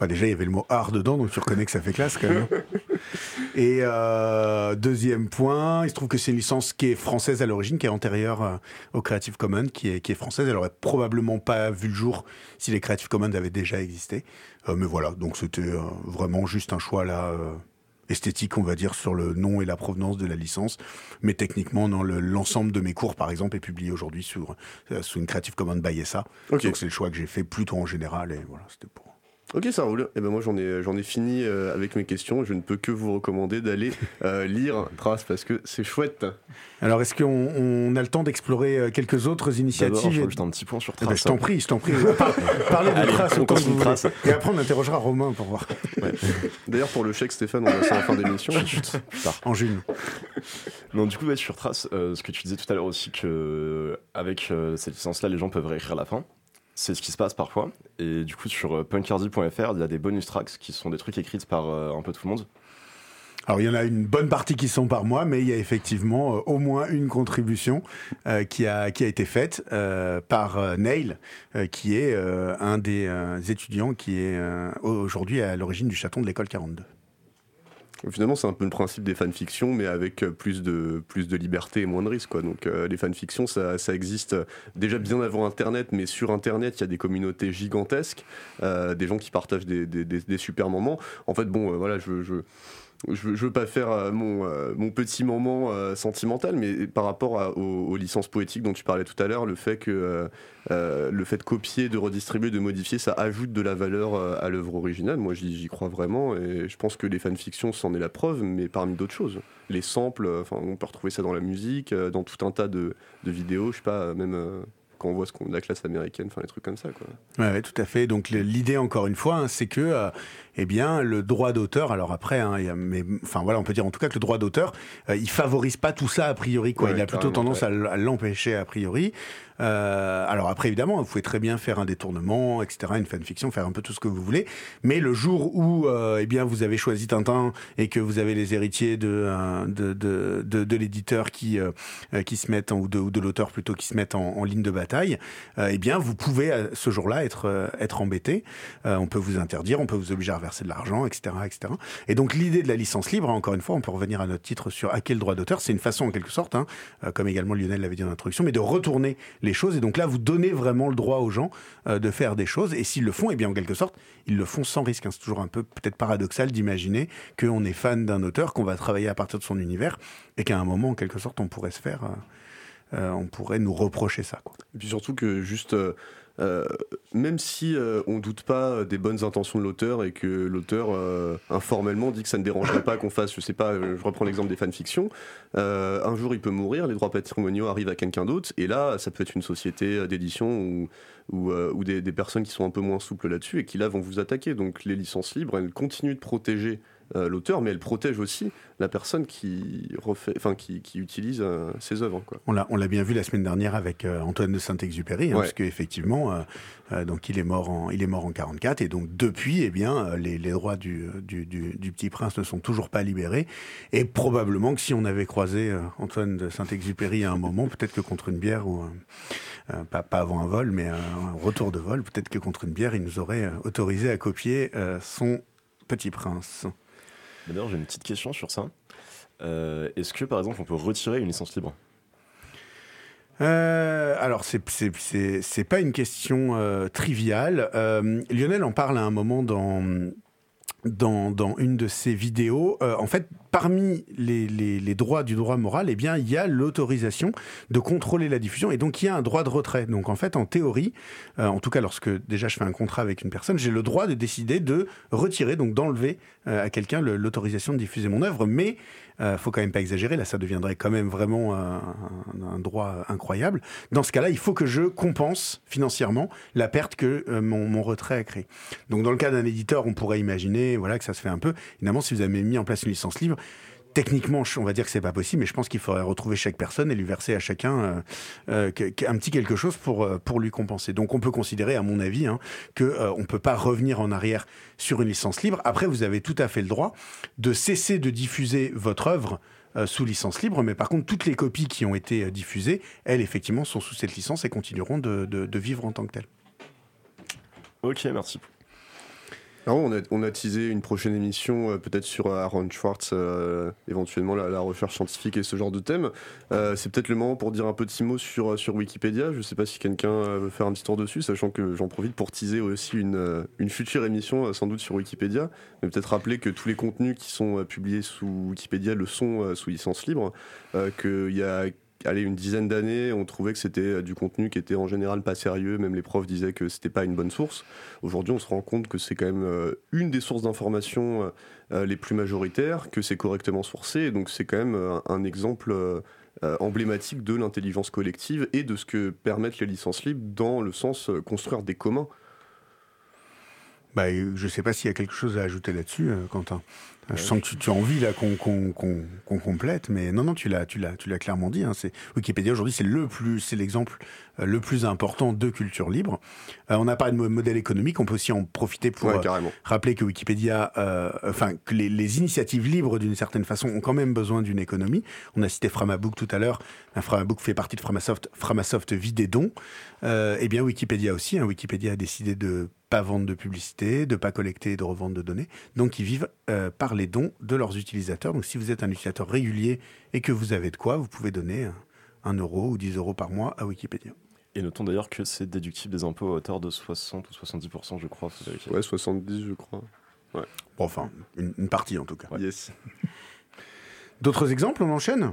Bah déjà, il y avait le mot art dedans, donc tu reconnais que ça fait classe quand même. Et euh, deuxième point, il se trouve que c'est une licence qui est française à l'origine, qui est antérieure euh, au Creative Commons, qui est, qui est française. Elle aurait probablement pas vu le jour si les Creative Commons avaient déjà existé. Euh, mais voilà, donc c'était euh, vraiment juste un choix là esthétique, on va dire, sur le nom et la provenance de la licence. Mais techniquement, dans l'ensemble de mes cours, par exemple, est publié aujourd'hui sous une Creative Commons by SA. Okay. Donc c'est le choix que j'ai fait plutôt en général. Et voilà, c'était pour. Ok, ça roule. Et eh ben moi j'en ai j'en ai fini euh, avec mes questions. Je ne peux que vous recommander d'aller euh, lire Trace parce que c'est chouette. Alors est-ce qu'on on a le temps d'explorer euh, quelques autres initiatives Je juste un petit point sur Trace. Eh ben, je t'en prie, je t'en prie. Parlez de Trace autant que vous voulez. Et après on interrogera Romain pour voir. Ouais. D'ailleurs pour le chèque Stéphane, on va ça en fin d'émission. en juin. Non, du coup ouais, sur Trace, ce que tu disais tout à l'heure aussi que avec cette licence-là, les gens peuvent réécrire la fin c'est ce qui se passe parfois. Et du coup, sur euh, punkardy.fr, il y a des bonus tracks qui sont des trucs écrits par euh, un peu tout le monde. alors il y en a une bonne partie qui sont par moi, mais il y a effectivement euh, au moins une contribution qui, a, qui a été faite par Neil, qui est un des étudiants qui est aujourd'hui à l'origine du chaton de l'école 42. Finalement, c'est un peu le principe des fanfictions, mais avec plus de, plus de liberté et moins de risques. Donc, les fanfictions, ça, ça, existe déjà bien avant Internet, mais sur Internet, il y a des communautés gigantesques, des gens qui partagent des, des, super moments. En fait, bon, voilà, je, je je veux, veux pas faire euh, mon, euh, mon, petit moment euh, sentimental, mais par rapport aux, licences poétiques dont tu parlais tout à l'heure, le fait que le fait de copier, de redistribuer, de modifier, ça ajoute de la valeur à l'œuvre originale. Moi, j'y crois vraiment, et je pense que les fanfictions, c'en est la preuve, mais parmi d'autres choses. Les samples, enfin, on peut retrouver ça dans la musique, dans tout un tas de, de vidéos, je sais pas, même quand on voit ce qu'on la classe américaine, enfin les trucs comme ça. Quoi. Ouais, tout à fait. Donc l'idée, encore une fois, hein, c'est que eh bien, le droit d'auteur, alors après, hein, mais, enfin voilà, on peut dire en tout cas que le droit d'auteur, euh, il favorise pas tout ça a priori, quoi. il a plutôt tendance à l'empêcher a priori. Euh, alors après, évidemment, vous pouvez très bien faire un détournement, etc., une fanfiction, faire un peu tout ce que vous voulez. Mais le jour où, euh, eh bien, vous avez choisi Tintin et que vous avez les héritiers de euh, de, de, de, l'éditeur qui euh, qui se mettent en, ou de, ou de l'auteur plutôt qui se mettent en, en ligne de bataille, eh bien, vous pouvez ce jour-là être être embêté. on peut vous interdire, on peut vous obliger à verser de l'argent, etc., etc. Et donc l'idée de la licence libre, encore une fois, on peut revenir à notre titre sur à quel droit d'auteur, c'est une façon en quelque sorte, hein, euh, comme également Lionel l'avait dit en introduction, mais de retourner les choses. Et donc là, vous donnez vraiment le droit aux gens euh, de faire des choses. Et s'ils le font, et eh bien en quelque sorte, ils le font sans risque. Hein. C'est toujours un peu peut-être paradoxal d'imaginer qu'on est fan d'un auteur, qu'on va travailler à partir de son univers, et qu'à un moment, en quelque sorte, on pourrait se faire, euh, on pourrait nous reprocher ça. Et puis surtout que juste euh, même si euh, on doute pas des bonnes intentions de l'auteur et que l'auteur euh, informellement dit que ça ne dérangerait pas qu'on fasse, je sais pas, je reprends l'exemple des fanfictions, un jour il peut mourir, les droits patrimoniaux arrivent à quelqu'un d'autre, et là ça peut être une société d'édition ou, ou, des, des, personnes qui sont un peu moins souples là-dessus et qui là vont vous attaquer. Donc les licences libres, elles continuent de protéger euh, l'auteur, mais elle protège aussi la personne qui, refait, enfin, qui, qui utilise euh, ses œuvres. Quoi. On, l'a, on l'a bien vu la semaine dernière avec euh, Antoine de Saint-Exupéry, hein, parce qu'effectivement, donc il est, mort en, il est mort en 44, et donc depuis, eh bien, les, les droits du, du, du, du, Petit Prince ne sont toujours pas libérés, et probablement que si on avait croisé Antoine de Saint-Exupéry à un moment, peut-être que contre une bière ou... pas, pas, avant un vol, mais un retour de vol, peut-être que contre une bière, il nous aurait autorisé à copier son Petit Prince. D'ailleurs, j'ai une petite question sur ça. Euh, est-ce que, par exemple, on peut retirer une licence libre? Euh, alors, c'est pas une question euh, triviale. Euh, Lionel en parle à un moment dans, dans, une de ses vidéos. Euh, en fait, parmi les, droits du droit moral, eh bien, il y a l'autorisation de contrôler la diffusion et donc il y a un droit de retrait. Donc en fait, en théorie, euh, en tout cas lorsque déjà je fais un contrat avec une personne, j'ai le droit de décider de retirer, donc d'enlever euh, à quelqu'un l'autorisation de diffuser mon œuvre, mais euh, faut quand même pas exagérer, là ça deviendrait quand même vraiment un, droit incroyable. Dans ce cas-là, il faut que je compense financièrement la perte que mon, mon, retrait a créée. Donc dans le cas d'un éditeur, on pourrait imaginer voilà que ça se fait un peu. Évidemment, si vous avez mis en place une licence libre, Techniquement, on va dire que c'est pas possible, mais je pense qu'il faudrait retrouver chaque personne et lui verser à chacun euh, euh un petit quelque chose pour euh, pour lui compenser. Donc, on peut considérer, à mon avis, hein, que euh, on peut pas revenir en arrière sur une licence libre. Après, vous avez tout à fait le droit de cesser de diffuser votre œuvre sous licence libre, mais par contre, toutes les copies qui ont été diffusées, elles, effectivement, sont sous cette licence et continueront de, de, de vivre en tant que telles. Ok, merci. Ah on, a, teasé une prochaine émission, euh, peut-être sur euh, Aaron Schwartz, euh, éventuellement la, recherche scientifique et ce genre de thème. C'est peut-être le moment pour dire un petit mot sur, sur Wikipédia. Je ne sais pas si quelqu'un veut faire un petit tour dessus, sachant que j'en profite pour teaser aussi une, une future émission, sans doute sur Wikipédia. Mais peut-être rappeler que tous les contenus qui sont publiés sous Wikipédia le sont sous licence libre, qu'il y a allez, une dizaine d'années, on trouvait que c'était euh, du contenu qui était en général pas sérieux, même les profs disaient que c'était pas une bonne source. Aujourd'hui, on se rend compte que c'est quand même euh, une des sources d'information euh, les plus majoritaires, que c'est correctement sourcé, donc c'est quand même un exemple emblématique de l'intelligence collective et de ce que permettent les licences libres dans le sens construire des communs. Bah, je ne sais pas s'il y a quelque chose à ajouter là-dessus, Quentin. Je sens que tu, tu as envie là qu'on complète, mais non, non, tu l'as, tu l'as, tu l'as clairement dit. Hein, c'est Wikipédia aujourd'hui, c'est le plus, c'est l'exemple euh, le plus important de culture libre. Euh, on a parlé de mo- modèle économique, on peut aussi en profiter pour Ouais, euh, rappeler que Wikipédia, euh, enfin que les, les initiatives libres d'une certaine façon ont quand même besoin d'une économie. On a cité Framabook tout à l'heure. Framabook fait partie de Framasoft. Framasoft vit des dons. Euh, eh bien Wikipédia aussi. hein. Wikipédia a décidé de pas vendre de publicité, de pas collecter et de revendre de données. Donc ils vivent euh, par les dons de leurs utilisateurs. Donc si vous êtes un utilisateur régulier et que vous avez de quoi, vous pouvez donner euh, un euro ou 10 euros par mois à Wikipédia. Et notons d'ailleurs que c'est déductible des impôts à hauteur de 60 ou 70%, je crois. Ouais, 70, je crois. Bon, enfin, une, une partie en tout cas. Yes. D'autres exemples, on enchaîne?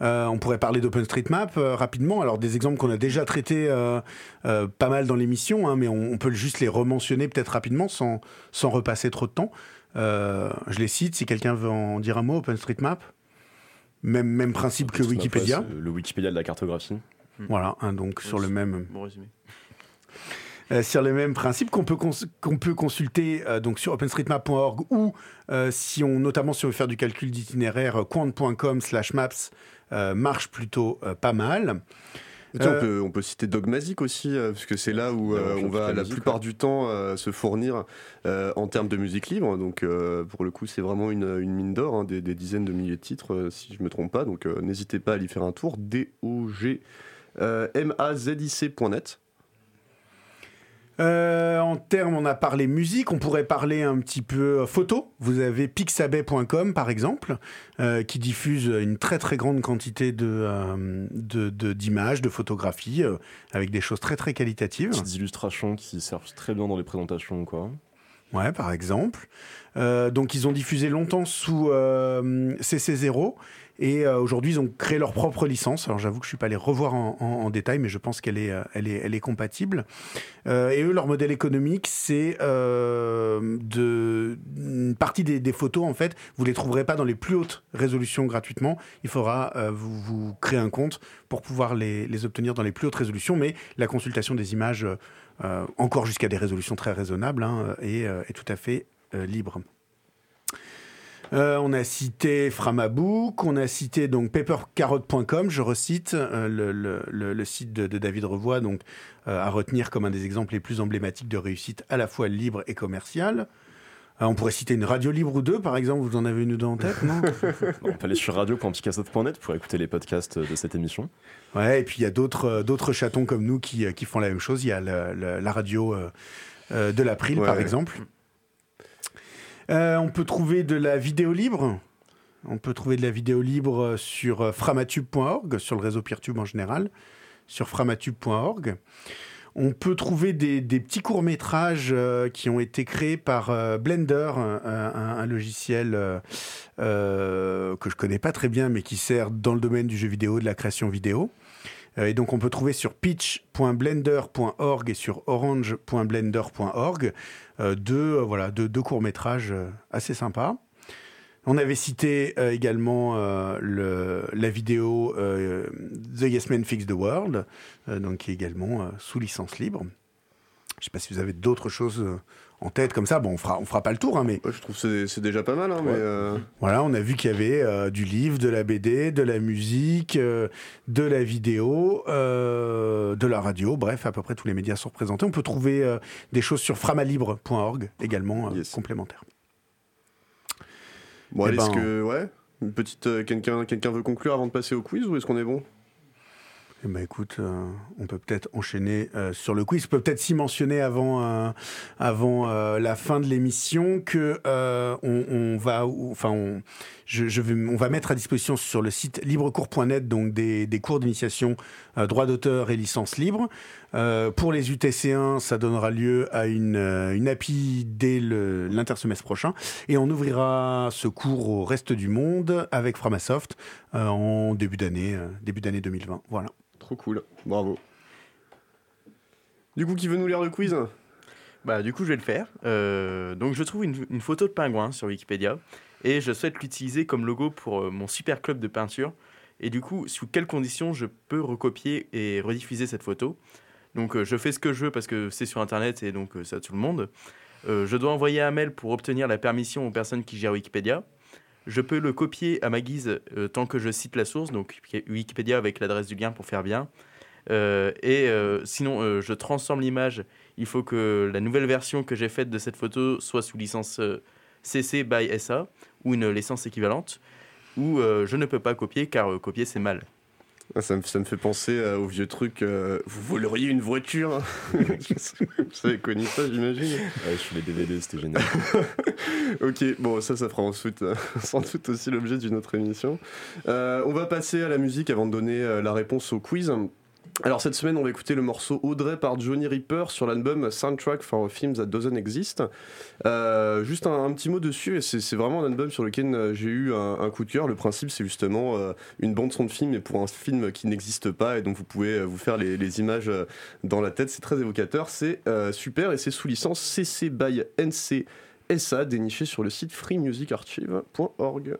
Euh, on pourrait parler d'OpenStreetMap euh, rapidement. Alors des exemples qu'on a déjà traités euh, euh, pas mal dans l'émission, hein, mais on, on peut juste les rementionner peut-être rapidement sans, sans repasser trop de temps. Euh, je les cite si quelqu'un veut en dire un mot. OpenStreetMap, même, même principe que Wikipédia. Le Wikipédia de la cartographie. Voilà, hein, donc sur le même, Bon résumé. Euh, sur le même principe qu'on peut, cons- qu'on peut consulter euh, donc sur openstreetmap.org ou euh, si on notamment si on veut faire du calcul d'itinéraire quant.com slash maps euh, marche plutôt euh, pas mal. Euh, on, peut, on peut citer Dogmagic aussi, euh, parce que c'est là où euh, on on va la musique, plupart ouais. du temps euh, se fournir euh, en termes de musique libre. Donc euh, pour le coup, c'est vraiment une, une mine d'or, hein, des, des dizaines de milliers de titres, euh, si je ne me trompe pas. Donc euh, n'hésitez pas à y faire un tour. D-O-G. euh, M-A-Z-I-C.net. Euh, en termes, on a parlé musique, on pourrait parler un petit peu euh, photo. Vous avez pixabay.com par exemple, euh, qui diffuse une très très grande quantité de, euh, de- de- d'images, de, photographies, avec des choses très très qualitatives. Petites illustrations qui servent très bien dans les présentations quoi. Ouais, par exemple. Donc, ils ont diffusé longtemps sous euh, CC0 et euh, aujourd'hui, ils ont créé leur propre licence. Alors, j'avoue que je suis pas allé revoir en, détail, mais je pense qu'elle est, euh, compatible. Euh, et eux, leur modèle économique, c'est une partie des, photos. En fait, vous les trouverez pas dans les plus hautes résolutions gratuitement. Il faudra vous, créer un compte pour pouvoir les, obtenir dans les plus hautes résolutions. Mais la consultation des images, encore jusqu'à des résolutions très raisonnables, hein, est, tout à fait libre. Euh, on a cité Framabook, on a cité donc papercarrot.com, je recite euh, le, le- le- le site de, de David Revoy, donc euh, à retenir comme un des exemples les plus emblématiques de réussite à la fois libre et commerciale. On pourrait citer une radio libre ou deux, par exemple, vous en avez une ou deux en tête, non? On peut aller sur radio.picassoft.net pour écouter les podcasts de cette émission. Ouais, et puis il y a d'autres chatons comme nous qui, qui font la même chose. Il y a la radio de l'April, Ouais, par ouais. exemple. Euh, on peut trouver de la vidéo libre. Libre sur euh, framatube.org, sur le réseau Peertube en général, sur framatube.org. On peut trouver des, petits courts-métrages euh, qui ont été créés par euh, Blender, un, logiciel euh, euh, que je connais pas très bien, mais qui sert dans le domaine du jeu vidéo, de la création vidéo. Euh, et donc on peut trouver sur pitch.blender.org et sur orange.blender.org euh, deux, euh, voilà, deux, deux courts-métrages euh, assez sympas. On avait cité également le, la vidéo The Yes Men Fix the World, donc qui est également sous licence libre. Je ne sais pas si vous avez d'autres choses en tête comme ça. Bon, on fera, on fera pas le tour, hein, mais Ouais, je trouve que c'est- déjà pas mal, hein, mais Ouais. euh, voilà, on a vu qu'il y avait euh, du livre, de la BD, de la musique, euh, de la vidéo, de la radio, bref, à peu près tous les médias sont représentés. On peut trouver des choses sur framalibre.org également Yes. complémentaires. bon, Eh est-ce ben, que ouais, une petite quelqu'un quelqu'un veut conclure avant de passer au quiz ou est-ce qu'on est bon? Eh ben écoute, euh, on peut peut-être enchaîner euh, sur le quiz. Peut-être s'y mentionner avant, euh, avant la fin de l'émission que on, va, enfin, on, va mettre à disposition sur le site librecours.net donc des, des cours d'initiation droit d'auteur et licence libre. Pour les UTC1, ça donnera lieu à une, une API dès l'intersemestre prochain. Et on ouvrira ce cours au reste du monde avec Framasoft en début d'année, début d'année 2020. Voilà. Trop cool, bravo. Du coup, qui veut nous lire le quiz? Bah, du coup, je vais le faire. Euh, donc, je trouve une, une photo de pingouin sur Wikipédia et je souhaite l'utiliser comme logo pour euh, mon super club de peinture. Et du coup, sous quelles conditions je peux recopier et rediffuser cette photo? Donc, euh, je fais ce que je veux parce que c'est sur internet et donc euh, ça tout le monde. Euh, je dois envoyer un mail pour obtenir la permission aux personnes qui gèrent Wikipédia. Je peux le copier à ma guise euh, tant que je cite la source, donc Wikipédia avec l'adresse du lien pour faire bien. Euh, et euh, sinon, je transforme l'image. Il faut que la nouvelle version que j'ai faite de cette photo soit sous licence CC by SA ou une licence équivalente. Ou je ne peux pas copier car copier c'est mal. Ah, ça, me, ça me fait penser euh, au vieux truc. euh, vous voleriez une voiture hein Vous avez connu ça, j'imagine Ouais, je suis les DVD, c'était génial. Ok, bon, ça, ça fera ensuite, euh, sans doute aussi l'objet d'une autre émission. On va passer à la musique avant de donner la réponse au quiz. Alors cette semaine, on va écouter le morceau Audrey par Johnny Ripper sur l'album Soundtrack for a Film That Doesn't Exist. Euh, juste un, petit mot dessus, et c'est vraiment un album sur lequel euh, j'ai eu un, coup de cœur. Le principe, c'est justement euh, une bande son de film, mais pour un film qui n'existe pas, et donc vous pouvez vous faire les, images dans la tête. C'est très évocateur, c'est super, et c'est sous licence CC by NC SA, déniché sur le site freemusicarchive.org.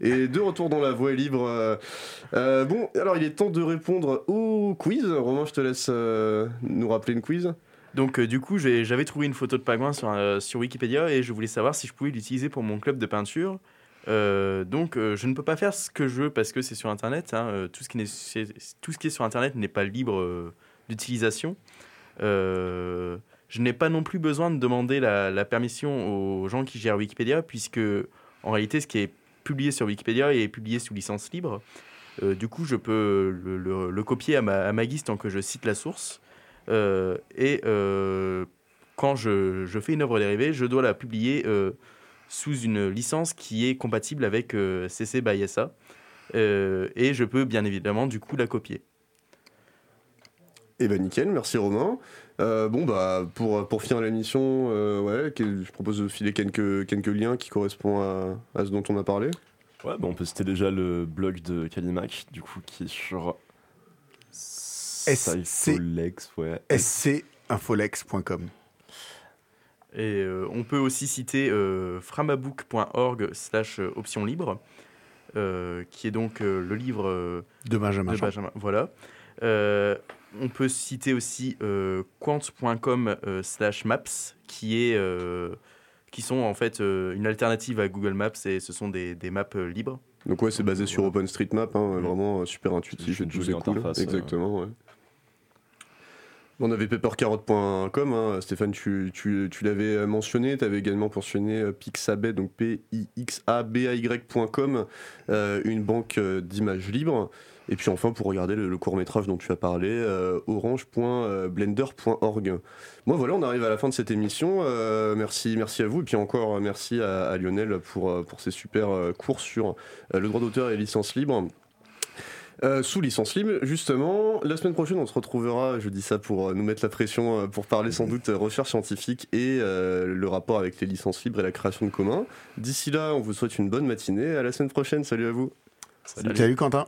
Et de retour dans la voie libre. euh, euh, bon, alors il est temps de répondre au quiz. Romain, je te laisse euh, nous rappeler une quiz. Donc, du coup, j'avais trouvé une photo de pingouin sur, sur Wikipédia et je voulais savoir si je pouvais l'utiliser pour mon club de peinture. Donc, je ne peux pas faire ce que je veux parce que c'est sur Internet. hein. Tout, ce qui est sur Internet n'est pas libre d'utilisation. Je n'ai pas non plus besoin de demander la, la permission aux gens qui gèrent Wikipédia, puisque en réalité, ce qui est publié sur Wikipédia est publié sous licence libre. Euh, du coup, je peux le, copier à ma, guise tant que je cite la source. Euh, et euh, quand je, je fais une œuvre dérivée, je dois la publier sous une licence qui est compatible avec CC by SA. Euh, et je peux bien évidemment du coup la copier. Eh ben nickel, merci Romain. Euh, bon bah pour, pour finir l'émission, euh, ouais, je propose de filer quelques, quelques liens qui correspondent à, à ce dont on a parlé. Ouais, bah on peut citer déjà le blog de Kalimac, du coup, qui est sur. Ouais. scinfolex.com. Et euh, on peut aussi citer euh, framabook.org slash option libre, euh, qui est donc euh, le livre euh, De Benjamin. de. Benjamin. Voilà. Euh, on peut citer aussi euh, quant.com euh, slash maps, qui, est, euh, qui sont en fait euh, une alternative à Google Maps et ce sont des, des maps euh, libres. Donc ouais, c'est basé sur. OpenStreetMap, hein, Mm. vraiment super intuitif et tout, c'est cool. euh. Exactement, ouais. On avait papercarotte.com, hein. Stéphane, tu, tu, tu l'avais mentionné, tu avais également mentionné Pixabay, donc P-I-X-A-B-A-Y.com, euh, une banque d'images libres. Et puis enfin, pour regarder le, le court-métrage dont tu as parlé, euh, orange.blender.org. Bon voilà, on arrive à la fin de cette émission. Euh, merci, merci à vous. Et puis encore, euh, merci à, Lionel pour, euh, pour ces super euh, cours sur euh, le droit d'auteur et libres. Euh, sous licence libre, justement, la semaine prochaine, on se retrouvera, je dis ça pour euh, nous mettre la pression, euh, pour parler sans doute euh, recherche scientifique et euh, le rapport avec les licences libres et la création de communs. D'ici là, on vous souhaite une bonne matinée. À la semaine prochaine. Salut à vous. Salut Quentin.